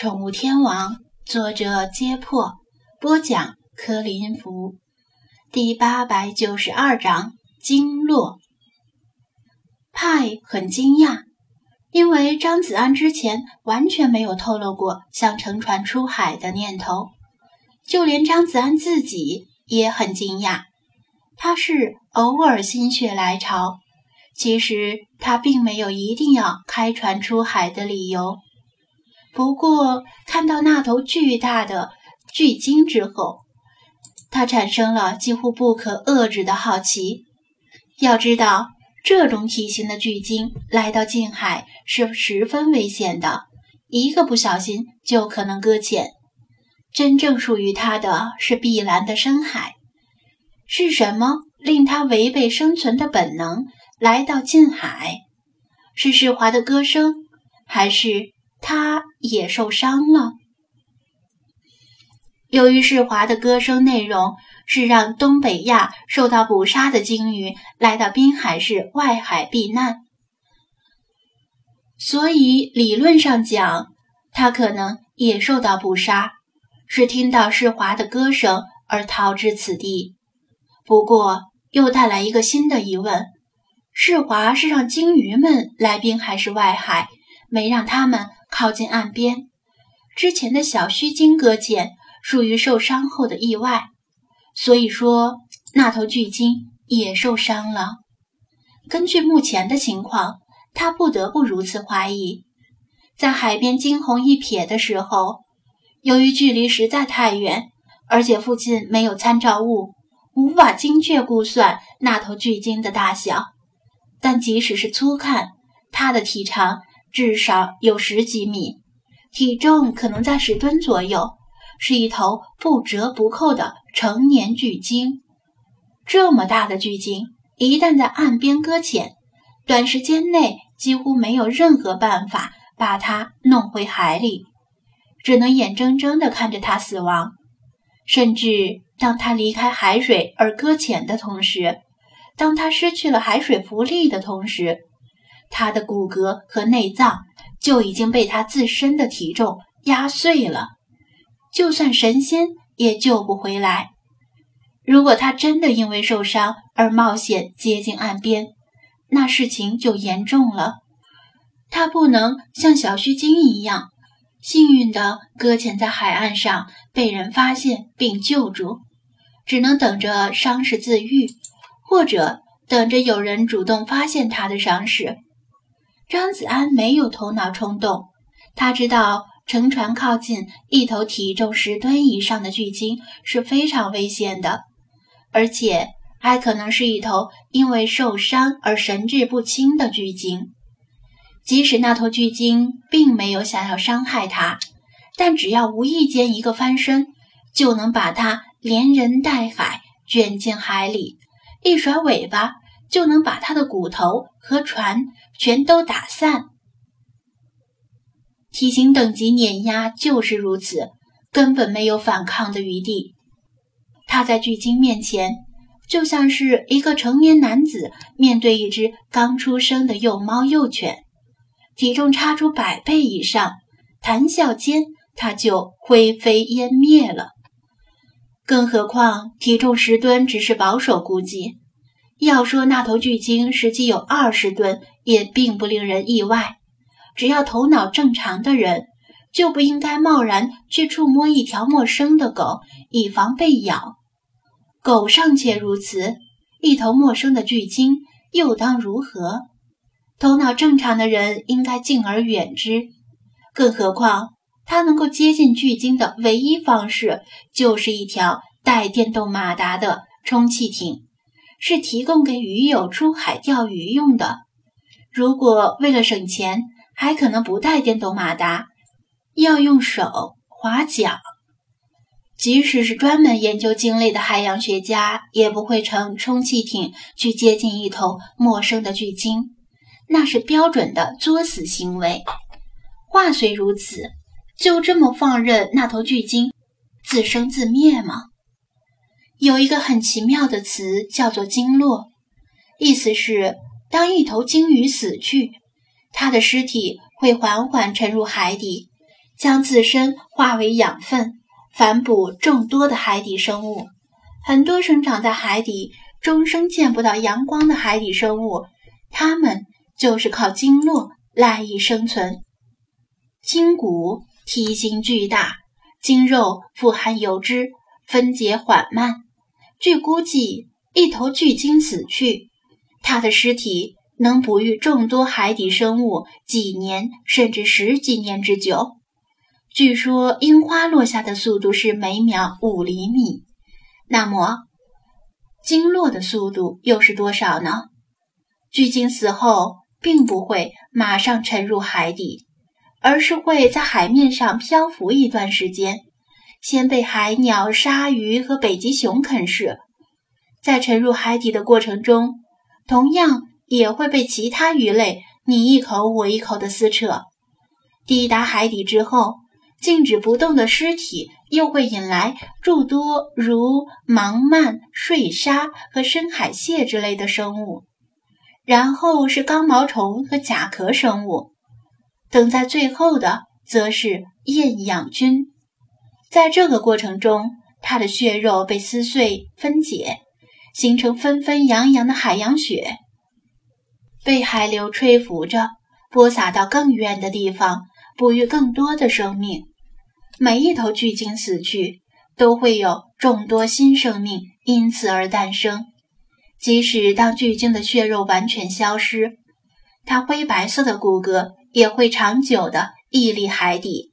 宠物天王》，作者：揭破，播讲：柯林福。第八百九十二章：经络。派很惊讶，因为张子安之前完全没有透露过想乘船出海的念头，就连张子安自己也很惊讶。他是偶尔心血来潮，其实他并没有一定要开船出海的理由。不过，看到那头巨大的巨鲸之后，他产生了几乎不可遏制的好奇。要知道，这种体型的巨鲸来到近海是十分危险的，一个不小心就可能搁浅。真正属于它的是碧蓝的深海。是什么令它违背生存的本能来到近海？是世华的歌声，还是？他也受伤了。由于世华的歌声内容是让东北亚受到捕杀的鲸鱼来到滨海市外海避难，所以理论上讲，他可能也受到捕杀，是听到世华的歌声而逃至此地。不过，又带来一个新的疑问：世华是让鲸鱼们来滨海市外海，没让他们？靠近岸边，之前的小须鲸搁浅属于受伤后的意外，所以说那头巨鲸也受伤了。根据目前的情况，他不得不如此怀疑。在海边惊鸿一瞥的时候，由于距离实在太远，而且附近没有参照物，无法精确估算那头巨鲸的大小。但即使是粗看，它的体长。至少有十几米，体重可能在十吨左右，是一头不折不扣的成年巨鲸。这么大的巨鲸，一旦在岸边搁浅，短时间内几乎没有任何办法把它弄回海里，只能眼睁睁地看着它死亡。甚至当它离开海水而搁浅的同时，当它失去了海水浮力的同时。他的骨骼和内脏就已经被他自身的体重压碎了，就算神仙也救不回来。如果他真的因为受伤而冒险接近岸边，那事情就严重了。他不能像小须鲸一样幸运地搁浅在海岸上被人发现并救助，只能等着伤势自愈，或者等着有人主动发现他的伤势。张子安没有头脑冲动，他知道乘船靠近一头体重十吨以上的巨鲸是非常危险的，而且还可能是一头因为受伤而神志不清的巨鲸。即使那头巨鲸并没有想要伤害他，但只要无意间一个翻身，就能把他连人带海卷进海里，一甩尾巴。就能把他的骨头和船全都打散。体型等级碾压就是如此，根本没有反抗的余地。他在巨鲸面前，就像是一个成年男子面对一只刚出生的幼猫幼犬，体重差出百倍以上，谈笑间他就灰飞烟灭了。更何况体重十吨只是保守估计。要说那头巨鲸实际有二十吨，也并不令人意外。只要头脑正常的人，就不应该贸然去触摸一条陌生的狗，以防被咬。狗尚且如此，一头陌生的巨鲸又当如何？头脑正常的人应该敬而远之。更何况，他能够接近巨鲸的唯一方式，就是一条带电动马达的充气艇。是提供给鱼友出海钓鱼用的。如果为了省钱，还可能不带电动马达，要用手划桨。即使是专门研究鲸类的海洋学家，也不会乘充气艇去接近一头陌生的巨鲸，那是标准的作死行为。话虽如此，就这么放任那头巨鲸自生自灭吗？有一个很奇妙的词叫做“鲸落”，意思是当一头鲸鱼死去，它的尸体会缓缓沉入海底，将自身化为养分，反哺众多的海底生物。很多生长在海底、终生见不到阳光的海底生物，它们就是靠经络赖以生存。筋骨体型巨大，筋肉富含油脂，分解缓慢。据估计，一头巨鲸死去，它的尸体能哺育众多海底生物几年甚至十几年之久。据说樱花落下的速度是每秒五厘米，那么鲸落的速度又是多少呢？巨鲸死后并不会马上沉入海底，而是会在海面上漂浮一段时间。先被海鸟、鲨鱼和北极熊啃食，在沉入海底的过程中，同样也会被其他鱼类你一口我一口的撕扯。抵达海底之后，静止不动的尸体又会引来诸多如盲鳗、睡鲨和深海蟹之类的生物，然后是刚毛虫和甲壳生物，等在最后的则是厌氧菌。在这个过程中，它的血肉被撕碎分解，形成纷纷扬扬的海洋雪，被海流吹拂着播撒到更远的地方，哺育更多的生命。每一头巨鲸死去，都会有众多新生命因此而诞生。即使当巨鲸的血肉完全消失，它灰白色的骨骼也会长久地屹立海底。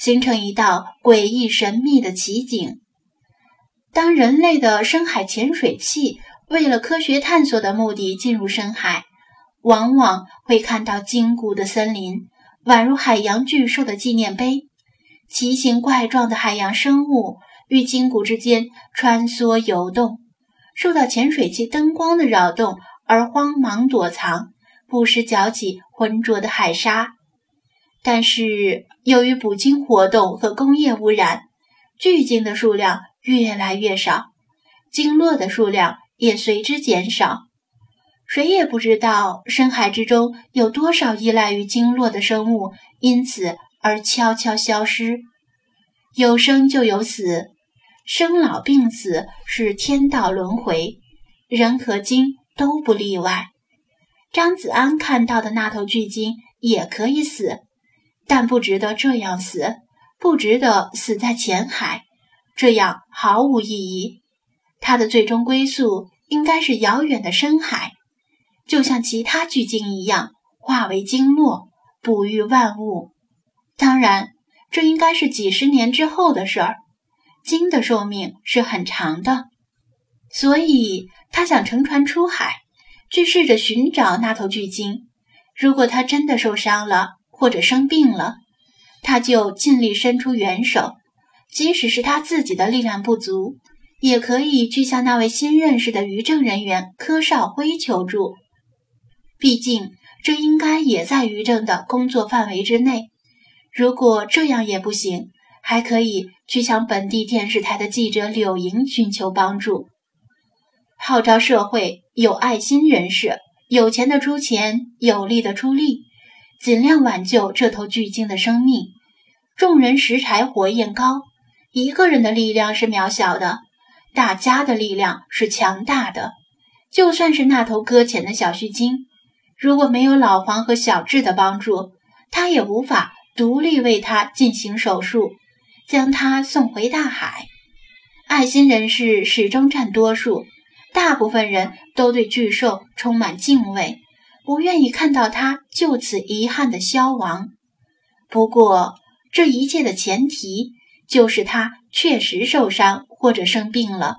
形成一道诡异神秘的奇景。当人类的深海潜水器为了科学探索的目的进入深海，往往会看到坚固的森林，宛如海洋巨兽的纪念碑。奇形怪状的海洋生物与筋骨之间穿梭游动，受到潜水器灯光的扰动而慌忙躲藏，不时搅起浑浊的海沙。但是，由于捕鲸活动和工业污染，巨鲸的数量越来越少，鲸落的数量也随之减少。谁也不知道深海之中有多少依赖于鲸落的生物因此而悄悄消失。有生就有死，生老病死是天道轮回，人和鲸都不例外。张子安看到的那头巨鲸也可以死。但不值得这样死，不值得死在浅海，这样毫无意义。它的最终归宿应该是遥远的深海，就像其他巨鲸一样，化为鲸落，哺育万物。当然，这应该是几十年之后的事儿。鲸的寿命是很长的，所以他想乘船出海，去试着寻找那头巨鲸。如果它真的受伤了，或者生病了，他就尽力伸出援手，即使是他自己的力量不足，也可以去向那位新认识的渔政人员柯少辉求助。毕竟这应该也在渔政的工作范围之内。如果这样也不行，还可以去向本地电视台的记者柳莹寻求帮助，号召社会有爱心人士，有钱的出钱，有力的出力。尽量挽救这头巨鲸的生命。众人拾柴火焰高，一个人的力量是渺小的，大家的力量是强大的。就算是那头搁浅的小须鲸，如果没有老黄和小智的帮助，他也无法独立为他进行手术，将他送回大海。爱心人士始终占多数，大部分人都对巨兽充满敬畏。不愿意看到他就此遗憾的消亡。不过，这一切的前提就是他确实受伤或者生病了，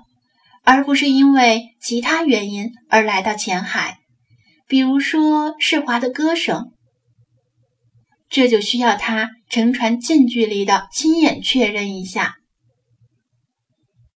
而不是因为其他原因而来到浅海，比如说世华的歌声。这就需要他乘船近距离的亲眼确认一下。